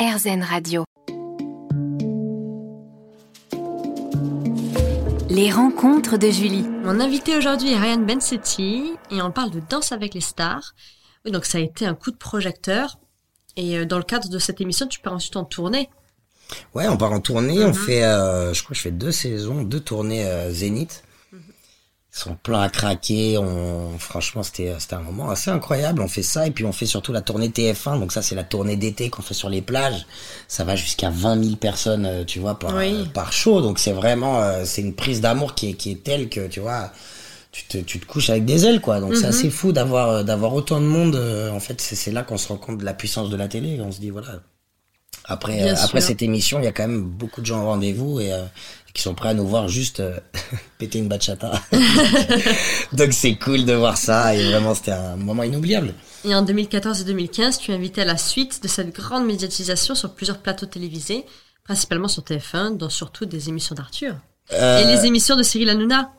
RZN Radio. Les rencontres de Julie. Mon invité aujourd'hui est Ryan Bensetti et on parle de danse avec les stars. Donc ça a été un coup de projecteur. Et euh, dans le cadre de cette émission, tu pars ensuite en tournée. Ouais, on part en tournée. On Mhm. fait, euh, je crois que je fais deux saisons, deux tournées euh, Zénith. Sont pleins à craquer. On, franchement, c'était, c'était un moment assez incroyable. On fait ça et puis on fait surtout la tournée TF1. Donc ça, c'est la tournée d'été qu'on fait sur les plages. Ça va jusqu'à 20 000 personnes, euh, tu vois, par, Oui. par show. Donc c'est vraiment, euh, c'est une prise d'amour qui est, qui est telle que, tu vois, tu te, tu te couches avec des ailes, quoi. Donc c'est assez fou d'avoir, euh, d'avoir autant de monde. en fait, c'est, là qu'on se rend compte de la puissance de la télé. On se dit, voilà. Après, euh, après cette émission, il y a quand même beaucoup de gens au rendez-vous et euh, qui sont prêts à nous voir juste euh, péter une bachata. Donc c'est cool de voir ça et vraiment c'était un moment inoubliable. Et en 2014 et 2015, tu es invité à la suite de cette grande médiatisation sur plusieurs plateaux télévisés, principalement sur TF1, dont surtout des émissions d'Arthur. Euh, Et les émissions de Cyril Hanouna.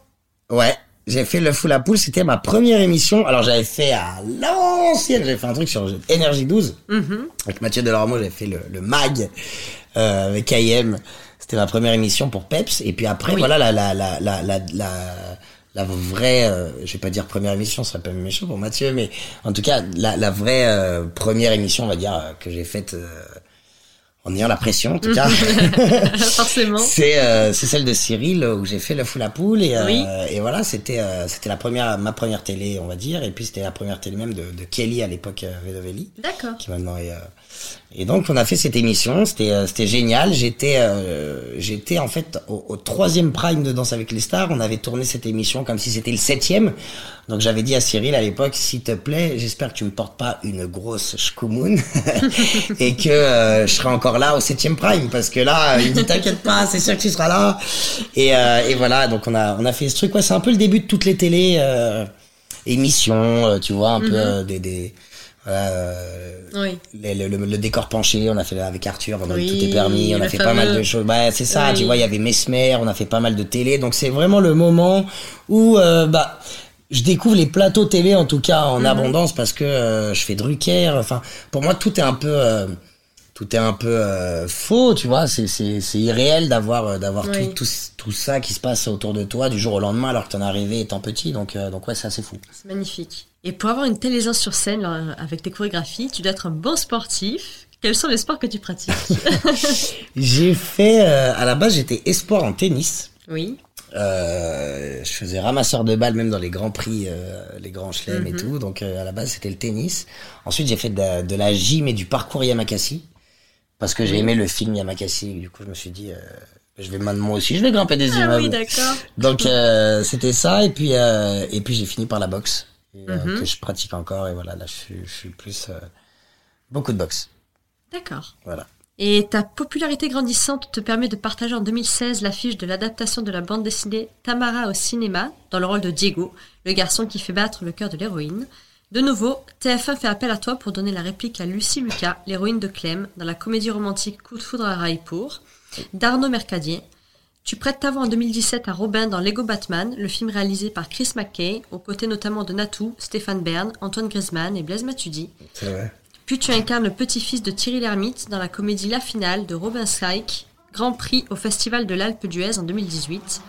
Ouais, j'ai fait le fou à poule, c'était ma première émission. Alors j'avais fait à l'ancienne, j'avais fait un truc sur Énergie 12 Mhm. avec Mathieu Delormeau, j'avais fait le, le mag euh, avec IM. C'était ma première émission pour Peps et puis après Oui. voilà la la la la la, la la vraie, euh, je vais pas dire première émission, ça serait pas méchant pour Mathieu, mais en tout cas la, la vraie euh, première émission, on va dire, euh, que j'ai faite euh, en ayant la pression, en tout cas. Forcément. C'est c'est celle de Cyril où j'ai fait le fou la poule et Oui. et voilà c'était c'était la première ma première télé on va dire et puis c'était la première télé même de, de Kelly à l'époque Vedovelli D'accord. qui maintenant est et donc on a fait cette émission. C'était euh, c'était génial. J'étais euh, j'étais en fait au, au troisième prime de Danse avec les stars. On avait tourné cette émission comme si c'était le septième. Donc j'avais dit à Cyril à l'époque s'il te plaît j'espère que tu me portes pas une grosse shkumun et que euh, je serai encore là au septième prime parce que là il me dit t'inquiète pas c'est sûr que tu seras là et, euh, et voilà. Donc on a on a fait ce truc. Ouais c'est un peu le début de toutes les télés euh, émissions euh, tu vois un peu euh, des des euh, Oui. le, le, le- le décor penché, on a fait avec Arthur, pendant Oui, tout est permis, on a fait pas mal de choses. Bah, c'est ça, Oui. tu vois, il y avait Mesmer, on a fait pas mal de télé, donc c'est vraiment le moment où euh, bah je découvre les plateaux télé en tout cas Mhm. en abondance parce que euh, je fais Drucker. Enfin, pour moi tout est un peu tout est un peu euh, faux, tu vois. C'est irréel d'avoir euh, d'avoir Oui. tout, tout tout ça qui se passe autour de toi du jour au lendemain alors que t'en es arrivé étant petit. Donc euh, donc ouais, c'est assez fou. C'est magnifique. Et pour avoir une telle aisance sur scène euh, avec tes chorégraphies, tu dois être un bon sportif. Quels sont les sports que tu pratiques J'ai fait euh, à la base j'étais espoir en tennis. Oui. Euh, je faisais ramasseur de balles même dans les grands prix, euh, les grands chelems Mhm. et tout. Donc euh, à la base c'était le tennis. Ensuite j'ai fait de la, de la gym et du parcours Yamakasi parce que j'ai aimé le film Yamakasi. Du coup je me suis dit euh, je vais maintenant moi aussi je vais grimper des Ah immeubles. oui, d'accord. Donc euh, c'était ça et puis euh, et puis j'ai fini par la boxe et, euh, Mhm. que je pratique encore et voilà là je suis, je suis plus euh, beaucoup de boxe. D'accord. Voilà. Et ta popularité grandissante te permet de partager en 2016 l'affiche de l'adaptation de la bande dessinée Tamara au cinéma dans le rôle de Diego, le garçon qui fait battre le cœur de l'héroïne. De nouveau, TF1 fait appel à toi pour donner la réplique à Lucie Lucas, l'héroïne de Clem, dans la comédie romantique Coup de foudre à Raipur, d'Arnaud Mercadier. Tu prêtes ta voix en 2017 à Robin dans Lego Batman, le film réalisé par Chris McKay, aux côtés notamment de Natou, Stéphane Bern, Antoine Griezmann et Blaise Matuidi. C'est vrai. Puis tu incarnes le petit-fils de Thierry Lhermitte dans la comédie La Finale de Robin Syke, Grand Prix au Festival de l'Alpe d'Huez en 2018.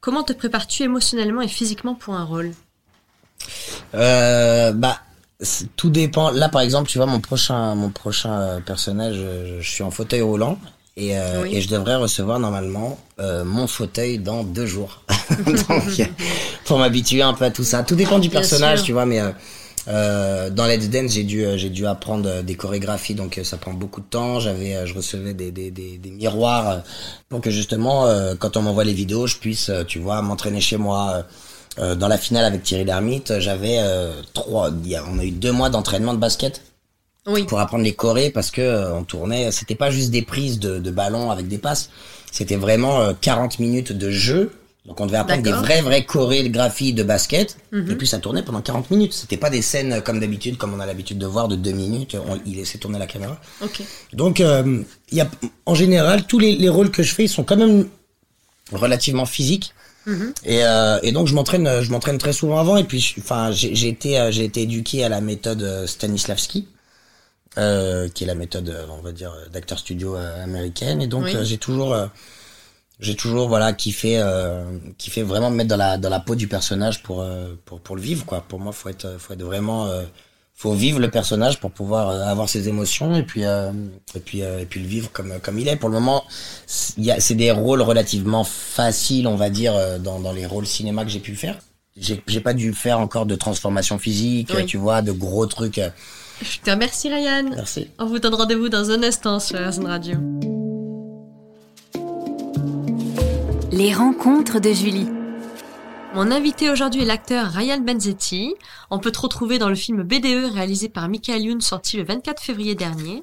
Comment te prépares-tu émotionnellement et physiquement pour un rôle? Euh, bah, tout dépend. Là, par exemple, tu vois, mon prochain, mon prochain euh, personnage, euh, je suis en fauteuil roulant et, euh, Oui. et je devrais recevoir normalement euh, mon fauteuil dans deux jours. Donc, pour m'habituer un peu à tout ça. Tout dépend du personnage, tu vois, mais euh, euh, dans Let's Dance, j'ai dû, euh, j'ai dû apprendre euh, des chorégraphies, donc ça prend beaucoup de temps. J'avais, je recevais des, des, des, des miroirs pour que justement, euh, quand on m'envoie les vidéos, je puisse, tu vois, m'entraîner chez moi. dans la finale avec Thierry Lhermitte, j'avais euh, trois, on a eu deux mois d'entraînement de basket Oui. pour apprendre les chorés parce que euh, on tournait, c'était pas juste des prises de, de ballon avec des passes, c'était vraiment euh, 40 minutes de jeu. Donc on devait apprendre des D'accord. vraies vraies chorégraphies de basket Mhm. et puis ça tournait pendant 40 minutes. C'était pas des scènes euh, comme d'habitude comme on a l'habitude de voir de deux minutes, on, il laissait tourner la caméra. Ok. Donc, euh, il y a, en général, tous les, les rôles que je fais, ils sont quand même relativement physiques. Mhm. Et, euh, et donc, je m'entraîne, je m'entraîne très souvent avant. Et puis, enfin, j'ai j'ai été, euh, j'ai été éduqué à la méthode euh, Stanislavski. Euh, qui est la méthode, euh, on va dire, d'acteur studio euh, américaine. Et donc Oui. euh, j'ai toujours, euh, j'ai toujours voilà kiffé, euh, kiffé vraiment me mettre dans la dans la peau du personnage pour euh, pour pour le vivre quoi. Pour moi, faut être, faut être vraiment, euh, faut vivre le personnage pour pouvoir euh, avoir ses émotions et puis euh, et puis euh, et puis le vivre comme comme il est. Pour le moment, c'est- il y a c'est des rôles relativement faciles, on va dire, euh, dans dans les rôles cinéma que j'ai pu faire. J'ai j'ai pas dû faire encore de transformation physique, Oui. tu vois, de gros trucs. Je te remercie Ryan. Merci. On vous donne rendez-vous dans un instant sur RZN Radio. Les rencontres de Julie. Mon invité aujourd'hui est l'acteur Ryan Benzetti. On peut te retrouver dans le film BDE réalisé par Michael Youn sorti le 24 février dernier.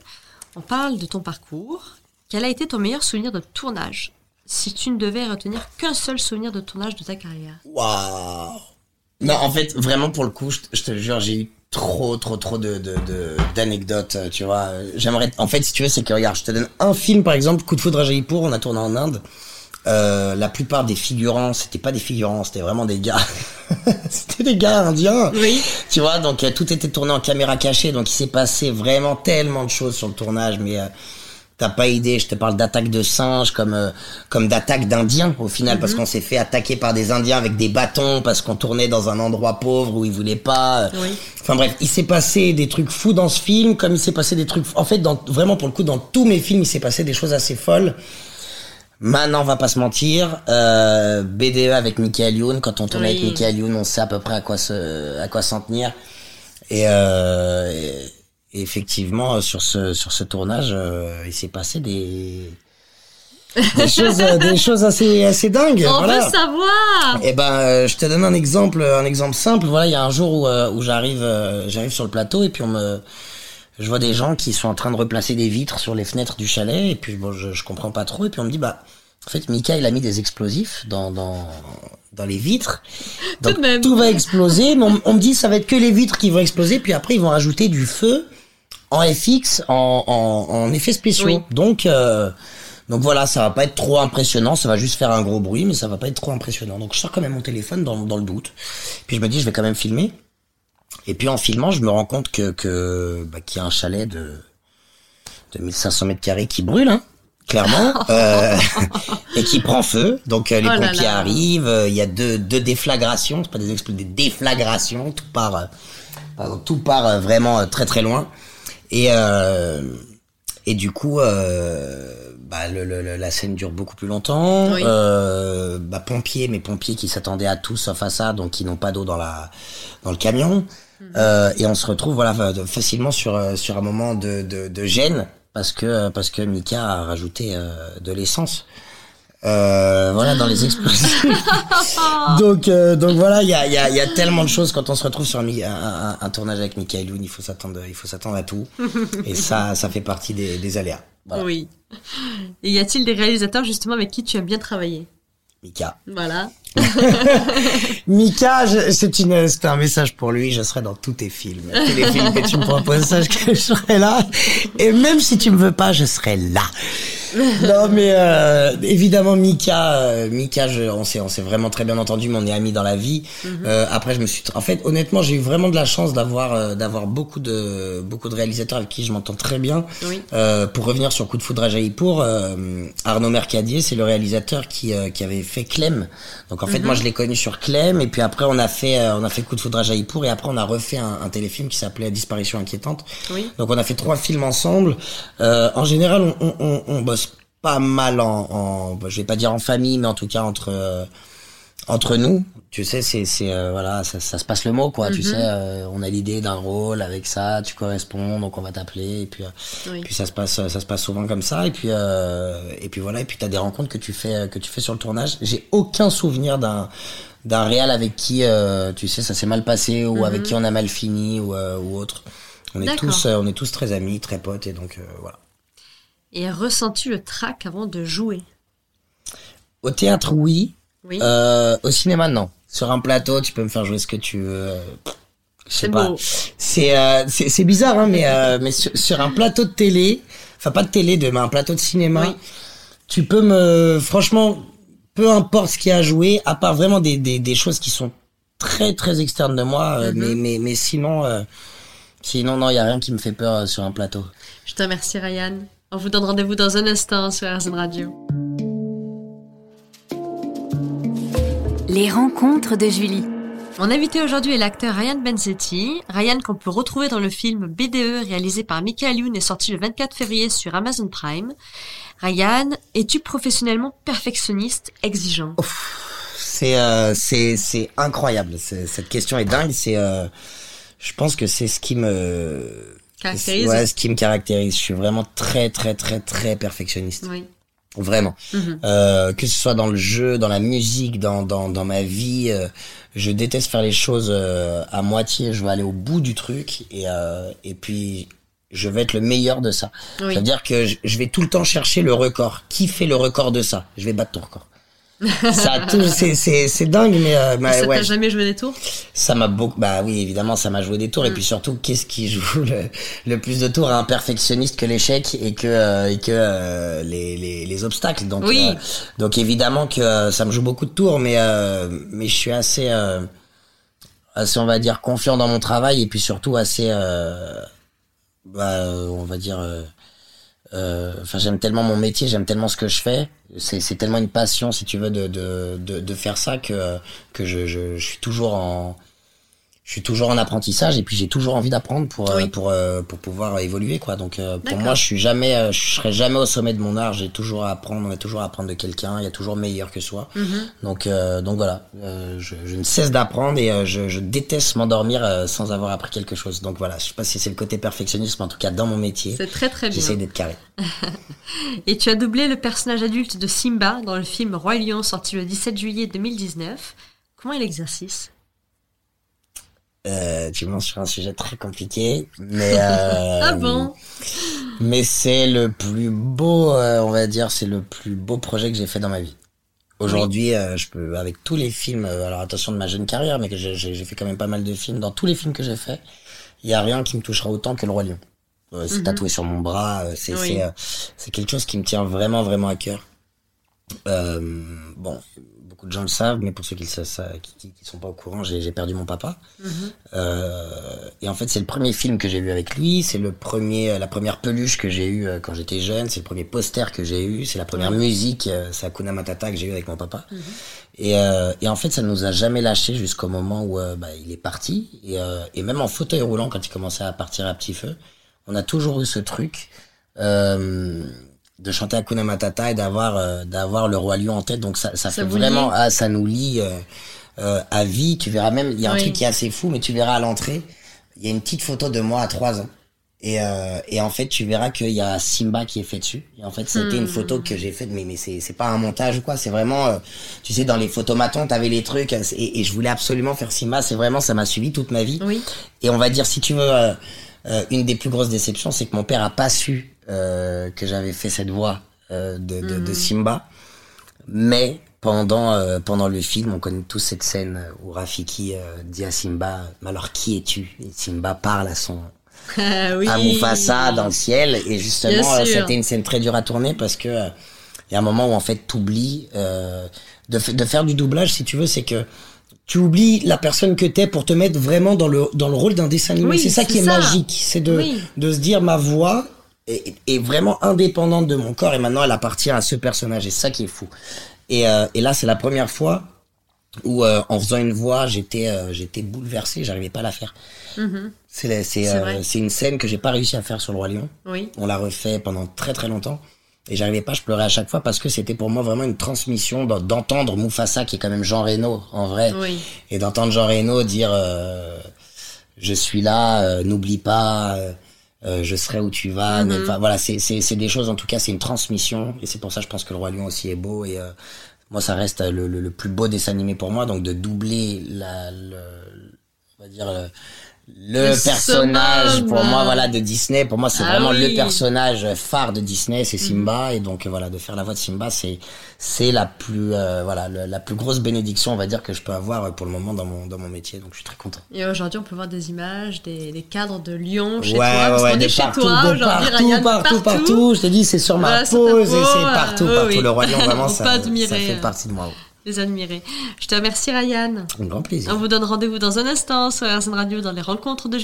On parle de ton parcours. Quel a été ton meilleur souvenir de tournage? Si tu ne devais retenir qu'un seul souvenir de tournage de ta carrière. Waouh Non, en fait, vraiment pour le coup, je, te- je te jure, j'ai eu trop, trop, trop de de- de- d'anecdotes, tu vois. J'aimerais, en fait, si tu veux, c'est que regarde, je te donne un film, par exemple, Coup de foudre à Jaipur, on a tourné en Inde. Euh, la plupart des figurants, c'était pas des figurants, c'était vraiment des gars. c'était des gars indiens. Oui. Tu vois, donc euh, tout était tourné en caméra cachée, donc il s'est passé vraiment tellement de choses sur le tournage, mais euh, t'as pas idée. Je te parle d'attaques de singes comme euh, comme d'attaques d'Indiens au final, parce qu'on s'est fait attaquer par des Indiens avec des bâtons parce qu'on tournait dans un endroit pauvre où ils voulaient pas. euh. Oui. Enfin bref, il s'est passé des trucs fous dans ce film, comme il s'est passé des trucs. En fait, dans, vraiment pour le coup, dans tous mes films, il s'est passé des choses assez folles. Maintenant, on va pas se mentir, euh, BDE avec Michael Youn, quand on tourne Oui. avec Michael Youn, on sait à peu près à quoi se, à quoi s'en tenir. Et, euh, et- et effectivement, sur ce, sur ce tournage, euh, il s'est passé des, des choses, euh, des choses assez, assez dingues. On voilà. veut savoir Eh ben, euh, je te donne un exemple, un exemple simple. Voilà, il y a un jour où, euh, où j'arrive, euh, j'arrive sur le plateau et puis on me, je vois des gens qui sont en train de replacer des vitres sur les fenêtres du chalet et puis bon, je, je comprends pas trop et puis on me dit bah, en fait, Mika il a mis des explosifs dans dans dans les vitres, donc de même. tout va exploser. Mais on, on me dit ça va être que les vitres qui vont exploser puis après ils vont rajouter du feu en FX, en en, en effets spéciaux. Oui. Donc euh, donc voilà, ça va pas être trop impressionnant, ça va juste faire un gros bruit, mais ça va pas être trop impressionnant. Donc je sors quand même mon téléphone dans, dans le doute. Puis je me dis, je vais quand même filmer. Et puis en filmant, je me rends compte que, que bah, qu'il y a un chalet de, de 1500 mètres carrés qui brûle, hein, clairement, euh, et qui prend feu. Donc euh, les Oh pompiers là. arrivent, euh, il y a deux, deux déflagrations, c'est pas des explosions, des déflagrations, tout part, euh, pardon, tout part vraiment très très loin. Et euh, et du coup, euh, bah, le, le- la scène dure beaucoup plus longtemps. Oui. Euh, bah, pompiers, mais pompiers qui s'attendaient à tout sauf à ça, donc qui n'ont pas d'eau dans la dans le camion. Euh, et on se retrouve voilà fa- facilement sur euh, sur un moment de, de, de gêne parce que parce que Mika a rajouté euh, de l'essence. Euh, voilà dans les explosifs. donc euh, donc voilà il y a il y a y a tellement de choses quand on se retrouve sur un, un, un- tournage avec Michael Youn, il faut s'attendre il faut s'attendre à tout et ça ça fait partie des, des aléas. Voilà. Oui. Et y a-t-il des réalisateurs justement avec qui tu as bien travaillé Mika. Voilà. Mika, c'est une, c'est un message pour lui. Je serai dans tous tes films, tous les films que tu me proposes, sache que je serai là. Et même si tu me veux pas, je serai là. Non, mais euh, évidemment, Mika, euh, Mika, je, on s'est, vraiment très bien entendu, mais on est amis dans la vie. Euh, après, je me suis, en fait, honnêtement, j'ai eu vraiment de la chance d'avoir, euh, d'avoir beaucoup de, beaucoup de réalisateurs avec qui je m'entends très bien. Oui. Euh, pour revenir sur Coup de foudre à Jaipur, euh, Arnaud Mercadier, c'est le réalisateur qui, euh, qui avait fait Clem. Donc en fait, moi je l'ai connu sur Clem et puis après on a fait euh, on a fait Coup de foudre à Jaipur et après on a refait un, un téléfilm qui s'appelait Disparition inquiétante. Oui. Donc on a fait trois films ensemble. Euh, en général, on, on, on, on bosse pas mal en, en bah, je vais pas dire en famille, mais en tout cas entre euh, entre nous, tu sais, c'est c'est euh, voilà, ça, ça se passe le mot quoi. Tu sais, euh, on a l'idée d'un rôle avec ça, tu corresponds, donc on va t'appeler et puis euh, Oui. puis ça se passe ça se passe souvent comme ça et puis euh, et puis voilà et puis t'as des rencontres que tu fais que tu fais sur le tournage. J'ai aucun souvenir d'un d'un réal avec qui euh, tu sais ça s'est mal passé ou avec qui on a mal fini ou euh, ou autre. On est tous euh, on est tous très amis, très potes et donc euh, voilà. Et ressens-tu le trac avant de jouer Au théâtre oui, Oui. Euh, au cinéma, non. Sur un plateau, tu peux me faire jouer ce que tu veux. Je sais C'est pas. C'est euh, c'est bizarre, hein, mais euh, mais sur, sur un plateau de télé, enfin pas de télé, de, mais un plateau de cinéma, Oui. tu peux me, franchement, peu importe ce qu'il y a à jouer, à part vraiment des des des choses qui sont très très externes de moi, Mhm. mais mais mais sinon. euh, Sinon, non, il y a rien qui me fait peur sur un plateau. Je te remercie Ryan. On vous donne rendez-vous dans un instant sur RZN Radio. Les rencontres de Julie. Mon invité aujourd'hui est l'acteur Ryan Benzetti. Ryan qu'on peut retrouver dans le film BDE réalisé par Michael Youn et sorti le 24 février sur Amazon Prime. Ryan, es-tu professionnellement perfectionniste, exigeant? C'est euh, c'est c'est incroyable. C'est- Cette question est dingue. C'est euh, je pense que c'est ce qui me Caractérise Ouais, ce qui me caractérise. Je suis vraiment très très très très perfectionniste. Oui. Vraiment. Mhm. Euh, que ce soit dans le jeu, dans la musique, dans dans dans ma vie, euh, je déteste faire les choses euh, à moitié. Je veux aller au bout du truc et euh, et puis je vais être le meilleur de ça. Oui. C'est-à-dire que je, je vais tout le temps chercher le record. Qui fait le record de ça? Je vais battre ton record. Ça c'est dingue, mais euh, bah, ça ouais, t'a jamais joué des tours? Ça m'a beaucoup, bah oui, évidemment, ça m'a joué des tours. Et Mm. puis surtout, qu'est-ce qui joue le, le plus de tours à un perfectionniste que l'échec et que euh, et que euh, les, les les obstacles? Donc Oui. euh, donc évidemment que euh, ça me joue beaucoup de tours, mais euh, mais je suis assez euh, assez on va dire confiant dans mon travail et puis surtout assez euh, bah on va dire enfin j'aime tellement mon métier j'aime tellement ce que je fais. C'est tellement une passion si tu veux de de de, faire ça que que je je suis toujours en je suis toujours en apprentissage et puis j'ai toujours envie d'apprendre pour euh, Oui. pour euh, pour pouvoir évoluer quoi. Donc euh, pour moi je suis jamais je serai jamais au sommet de mon art. J'ai toujours à apprendre on est toujours à apprendre de quelqu'un. Il y a toujours meilleur que soi. Mhm. donc euh, donc voilà. Euh, je, je ne cesse d'apprendre et euh, je, je déteste m'endormir sans avoir appris quelque chose. Donc voilà. Je sais pas si c'est le côté perfectionnisme en tout cas dans mon métier. C'est très très bien. j'essaie d'être carré. Et tu as doublé le personnage adulte de Simba dans le film Roi Lion sorti le 17 juillet 2019. Comment est l'exercice? Euh, tu m'en sur un sujet très compliqué mais euh, Ah bon mais c'est le plus beau euh, on va dire c'est le plus beau projet que j'ai fait dans ma vie Aujourd'hui, euh, je peux avec tous les films, euh, alors attention de ma jeune carrière, mais que j'ai fait quand même pas mal de films. Dans tous les films que j'ai fait, il y a rien qui me touchera autant que le roi lion. Euh, c'est Mhm. tatoué sur mon bras, euh, c'est Oui. euh, c'est quelque chose qui me tient vraiment vraiment à cœur. Euh, bon, beaucoup de gens le savent, mais pour ceux qui ne qui, qui, sont pas au courant, j'ai perdu mon papa. Mhm. Euh, et en fait, c'est le premier film que j'ai vu avec lui. C'est le premier, la première peluche que j'ai eue euh, quand j'étais jeune. C'est le premier poster que j'ai eu. C'est la première musique, euh, c'est Hakuna Matata que j'ai eu avec mon papa. Et, euh, et en fait, ça nous a jamais lâché jusqu'au moment où euh, bah, il est parti. Et, euh, et même en fauteuil roulant, quand il commençait à partir à petit feu, on a toujours eu ce truc. Euh, de chanter Hakuna Matata et d'avoir euh, d'avoir le roi lion en tête. Donc ça ça, Ça fait vraiment ah, ça nous lie euh, euh, à vie. Tu verras même il y a un Oui. truc qui est assez fou mais tu verras à l'entrée il y a une petite photo de moi à trois ans. Et euh, et en fait tu verras qu'il y a Simba qui est fait dessus. Et en fait c'était Hmm. une photo que j'ai faite mais mais c'est c'est pas un montage ou quoi. C'est vraiment euh, tu sais dans les photomatons t'avais les trucs euh, et, et je voulais absolument faire Simba. C'est vraiment ça m'a suivi toute ma vie. Oui. et on va dire, si tu veux, une des plus grosses déceptions, c'est que mon père a pas su euh, que j'avais fait cette voix euh, de, de, de Simba. Mais pendant euh, pendant le film, on connaît tous cette scène où Rafiki euh, dit à Simba, mais alors qui es-tu? Et Simba parle à son Ah oui. à Mufasa dans le ciel. Et justement, euh, c'était une scène très dure à tourner parce que il y a un moment où en fait t'oublies euh, de, de faire du doublage, si tu veux, c'est que tu oublies la personne que t'es pour te mettre vraiment dans le dans le rôle d'un dessin animé. Oui, c'est ça qui est ça. magique, c'est de Oui. de se dire ma voix est, est vraiment indépendante de mon corps et maintenant elle appartient à ce personnage. Et ça qui est fou. Et, euh, et là, c'est la première fois où euh, en faisant une voix, j'étais euh, j'étais bouleversé, j'arrivais pas à la faire. Mhm. C'est la- c'est C'est euh, c'est une scène que j'ai pas réussi à faire sur le roi lion. Oui. On l'a refait pendant très très longtemps. Et j'arrivais pas, je pleurais à chaque fois parce que c'était pour moi vraiment une transmission d'en- d'entendre Mufasa, qui est quand même Jean Reno en vrai, Oui. et d'entendre Jean Reno dire euh, je suis là, euh, n'oublie pas, euh, euh, je serai où tu vas. Mhm. enfin, voilà, c'est c'est c'est des choses en tout cas, c'est une transmission et c'est pour ça je pense que le roi lion aussi est beau et euh, moi ça reste le, le, le plus beau dessin animé pour moi donc de doubler la le, on va dire le, personnage pour moi voilà de Disney pour moi c'est Ah vraiment oui. le personnage phare de Disney c'est Simba et donc voilà de faire la voix de Simba c'est c'est la plus euh, voilà le- la plus grosse bénédiction on va dire que je peux avoir euh, pour le moment dans mon dans mon métier donc je suis très content Et aujourd'hui, on peut voir des images, des, des cadres de Lyon chez ouais, toi. Parce ouais, qu'on est chez partout, toi aujourd'hui, partout, partout, partout, Je te dis, c'est sur ma Voilà, peau, peau, c'est partout, partout. oui. Le roi lion, vraiment, ça, ça fait partie de moi. Les admirer. Je te remercie, Ryan. Un grand plaisir. On vous donne rendez-vous dans un instant sur RZN Radio dans les rencontres de.